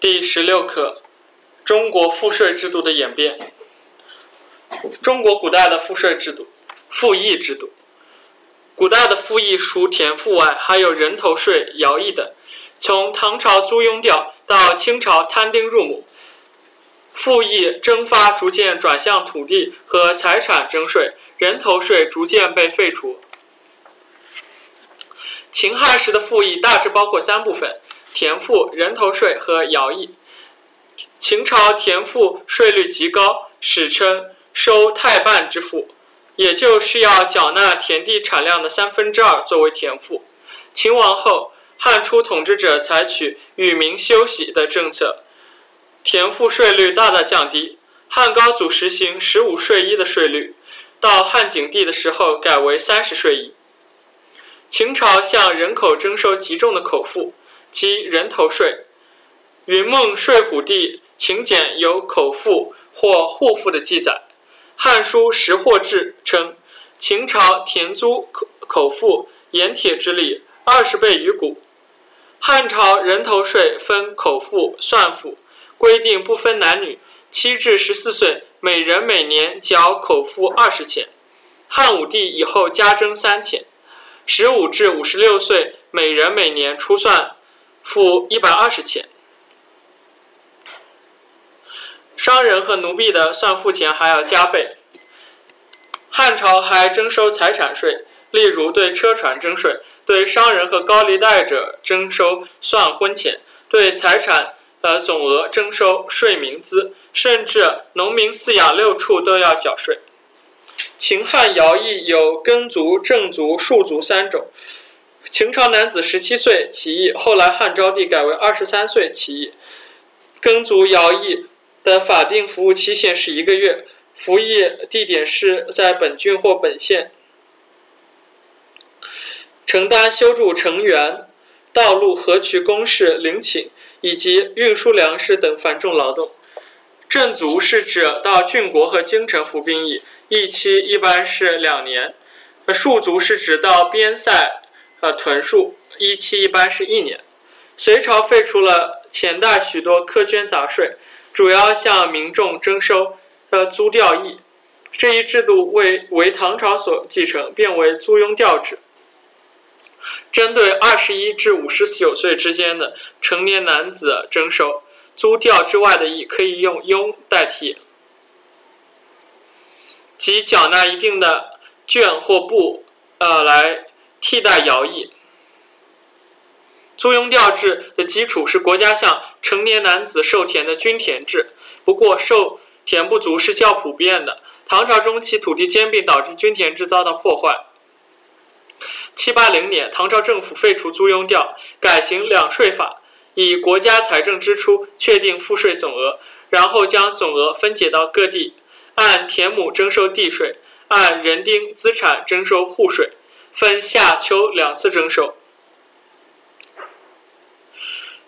第十六课：中国赋税制度的演变。中国古代的赋税制度，赋役制度。古代的赋役除田赋外，还有人头税、徭役等。从唐朝租庸调到清朝摊丁入亩，赋役征发逐渐转向土地和财产征税，人头税逐渐被废除。秦汉时的赋役大致包括三部分。田赋、人头税和徭役。秦朝田赋税率极高，史称收太半之赋，也就是要缴纳田地产量的三分之二作为田赋。秦亡后，汉初统治者采取与民休息的政策，田赋税率大大降低。汉高祖实行十五税一的税率，到汉景帝的时候改为三十税一。秦朝向人口征收极重的口赋。即人头税，《云梦睡虎地秦简》有口腹或户腹的记载，《汉书识货志》称，秦朝田租口口腹盐铁之利二十倍于谷。汉朝人头税分口腹、算赋，规定不分男女，七至十四岁每人每年缴口腹二十钱。汉武帝以后加征三钱，十五至五十六岁每人每年出算。付一百二十钱，商人和奴婢的算付钱还要加倍。汉朝还征收财产税，例如对车船征税，对商人和高利贷者征收算婚钱，对财产呃总额征收税民资，甚至农民饲养六畜都要缴税。秦汉徭役有耕族、正族、庶族三种。秦朝男子十七岁起义，后来汉昭帝改为二十三岁起义。耕族徭役的法定服务期限是一个月，服役地点是在本郡或本县，承担修筑城垣、道路、河渠工事、陵寝以及运输粮食等繁重劳动。正族是指到郡国和京城服兵役，役期一般是两年；戍卒是指到边塞。呃，屯戍一期一般是一年。隋朝废除了前代许多苛捐杂税，主要向民众征收呃租调役。这一制度为为唐朝所继承，变为租庸调制。针对二十一至五十九岁之间的成年男子征收租调之外的役，可以用庸代替，即缴纳一定的绢或布，呃来。替代徭役，租庸调制的基础是国家向成年男子授田的均田制。不过，授田不足是较普遍的。唐朝中期土地兼并导致均田制遭到破坏。七八零年，唐朝政府废除租庸调，改行两税法，以国家财政支出确定赋税总额，然后将总额分解到各地，按田亩征收地税，按人丁资产征收户税。分夏秋两次征收。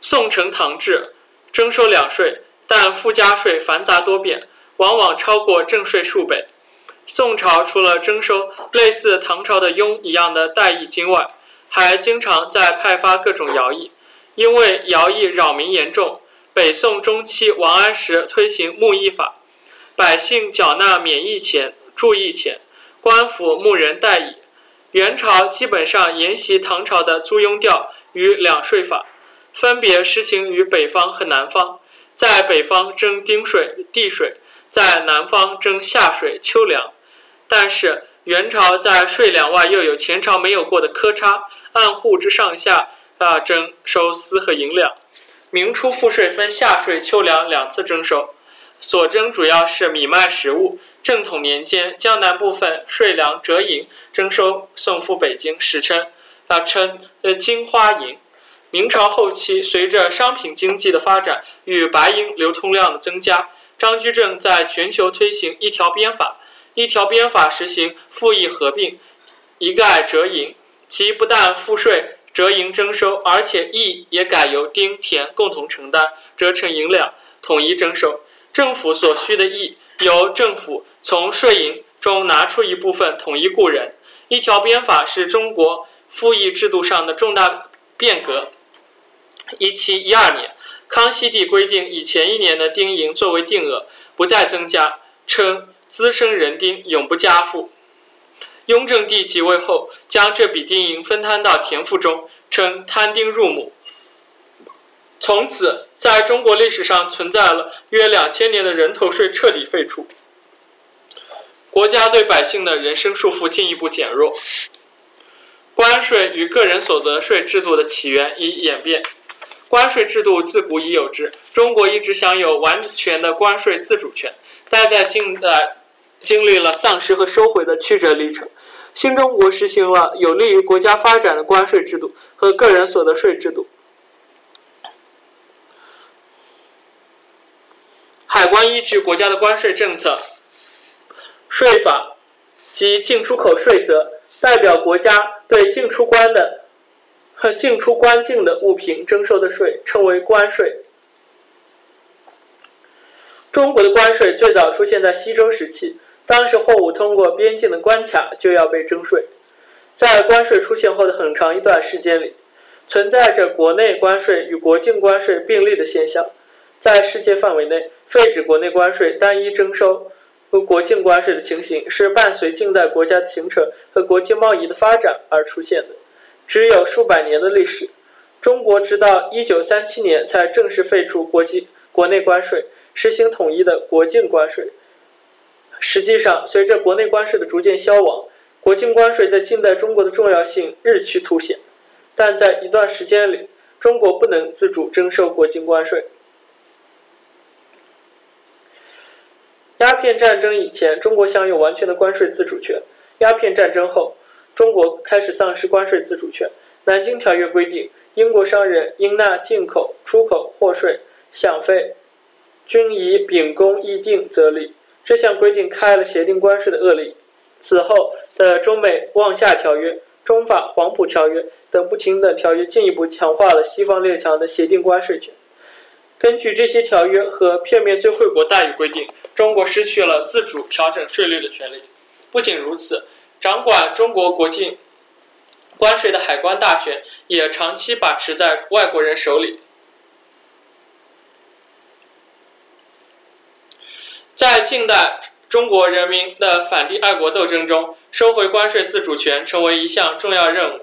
宋承唐制征收两税，但附加税繁杂多变，往往超过正税数倍。宋朝除了征收类似唐朝的庸一样的代役金外，还经常在派发各种徭役。因为徭役扰民严重，北宋中期王安石推行募役法，百姓缴纳免役钱、注役钱，官府募人代役。元朝基本上沿袭唐朝的租庸调与两税法，分别实行于北方和南方。在北方征丁税、地税，在南方征夏税、秋粮。但是元朝在税粮外又有前朝没有过的科差，按户之上下啊征收丝和银两。明初赋税分夏税、秋粮两次征收，所征主要是米麦食物。正统年间，江南部分税粮折银征收送赴北京，史称啊称呃金花银。明朝后期，随着商品经济的发展与白银流通量的增加，张居正在全球推行一条鞭法。一条鞭法实行赋役合并，一概折银，其不但赋税折银征收，而且役也改由丁田共同承担，折成银两，统一征收。政府所需的役由政府。从税银中拿出一部分统一雇人，一条鞭法是中国赋役制度上的重大变革。一七一二年，康熙帝规定以前一年的丁银作为定额，不再增加，称滋生人丁，永不加赋。雍正帝即位后，将这笔丁银分摊到田赋中，称摊丁入亩。从此，在中国历史上存在了约两千年的人头税彻底废除，国家对百姓的人身束缚进一步减弱。关税与个人所得税制度的起源与演变。关税制度自古已有之，中国一直享有完全的关税自主权，但在近代经历了丧失和收回的曲折历程。新中国实行了有利于国家发展的关税制度和个人所得税制度。海关依据国家的关税政策、税法及进出口税则，代表国家对进出关的。和进出关境的物品征收的税称为关税。中国的关税最早出现在西周时期，当时货物通过边境的关卡就要被征税。在关税出现后的很长一段时间里，存在着国内关税与国境关税并立的现象。在世界范围内，废止国内关税、单一征收和国境关税的情形，是伴随近代国家的形成和国际贸易的发展而出现的。只有数百年的历史，中国直到一九三七年才正式废除国际国内关税，实行统一的国境关税。实际上，随着国内关税的逐渐消亡，国境关税在近代中国的重要性日趋凸显。但在一段时间里，中国不能自主征收国境关税。鸦片战争以前，中国享有完全的关税自主权；鸦片战争后，中国开始丧失关税自主权。南京条约规定，英国商人应纳进口、出口货税、饷费，均以秉公议定则例。这项规定开了协定关税的恶例。此后的中美望厦条约、中法黄埔条约等不停的条约，进一步强化了西方列强的协定关税权。根据这些条约和片面最惠国待遇规定，中国失去了自主调整税率的权利。不仅如此。掌管中国国境关税的海关大权也长期把持在外国人手里。在近代中国人民的反帝爱国斗争中，收回关税自主权成为一项重要任务。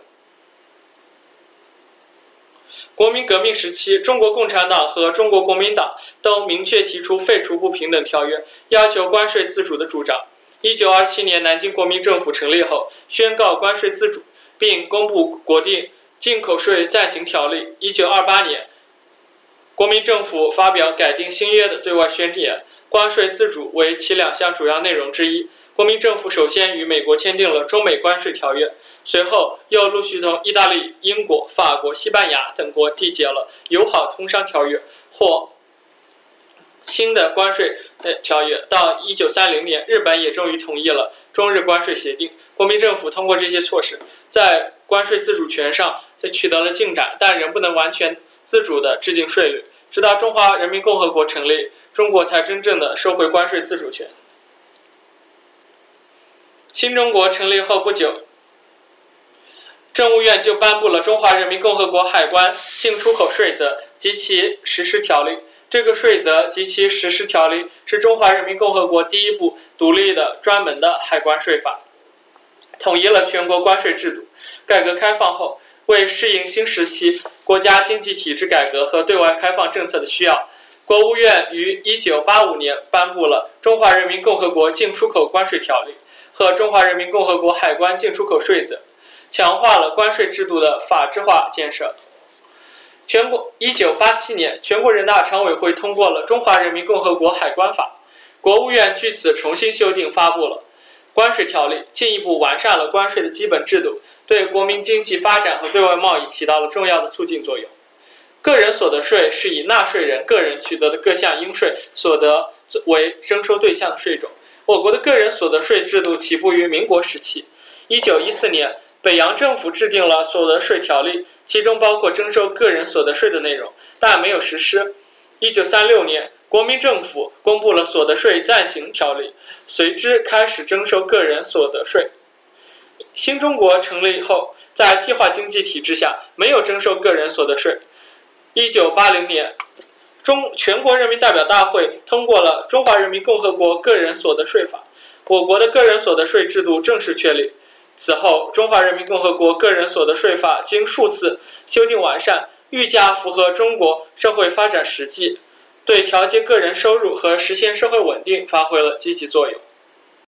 国民革命时期，中国共产党和中国国民党都明确提出废除不平等条约，要求关税自主的主张。一九二七年，南京国民政府成立后，宣告关税自主，并公布国定进口税暂行条例。一九二八年，国民政府发表改定新约的对外宣言，关税自主为其两项主要内容之一。国民政府首先与美国签订了中美关税条约，随后又陆续同意大利、英国、法国、西班牙等国缔结了友好通商条约或新的关税。条约到一九三零年，日本也终于同意了中日关税协定。国民政府通过这些措施，在关税自主权上就取得了进展，但仍不能完全自主地制定税率。直到中华人民共和国成立，中国才真正的收回关税自主权。新中国成立后不久，政务院就颁布了《中华人民共和国海关进出口税则》及其实施条例。这个税则及其实施条例是中华人民共和国第一部独立的专门的海关税法，统一了全国关税制度。改革开放后，为适应新时期国家经济体制改革和对外开放政策的需要，国务院于1985年颁布了《中华人民共和国进出口关税条例》和《中华人民共和国海关进出口税则》，强化了关税制度的法制化建设。全国一九八七年，全国人大常委会通过了《中华人民共和国海关法》，国务院据此重新修订发布了《关税条例》，进一步完善了关税的基本制度，对国民经济发展和对外贸易起到了重要的促进作用。个人所得税是以纳税人个人取得的各项应税所得为征收对象的税种。我国的个人所得税制度起步于民国时期，一九一四年。北洋政府制定了所得税条例，其中包括征收个人所得税的内容，但没有实施。一九三六年，国民政府公布了所得税暂行条例，随之开始征收个人所得税。新中国成立后，在计划经济体制下，没有征收个人所得税。一九八零年，中全国人民代表大会通过了《中华人民共和国个人所得税法》，我国的个人所得税制度正式确立。此后，《中华人民共和国个人所得税法》经数次修订完善，愈加符合中国社会发展实际，对调节个人收入和实现社会稳定发挥了积极作用。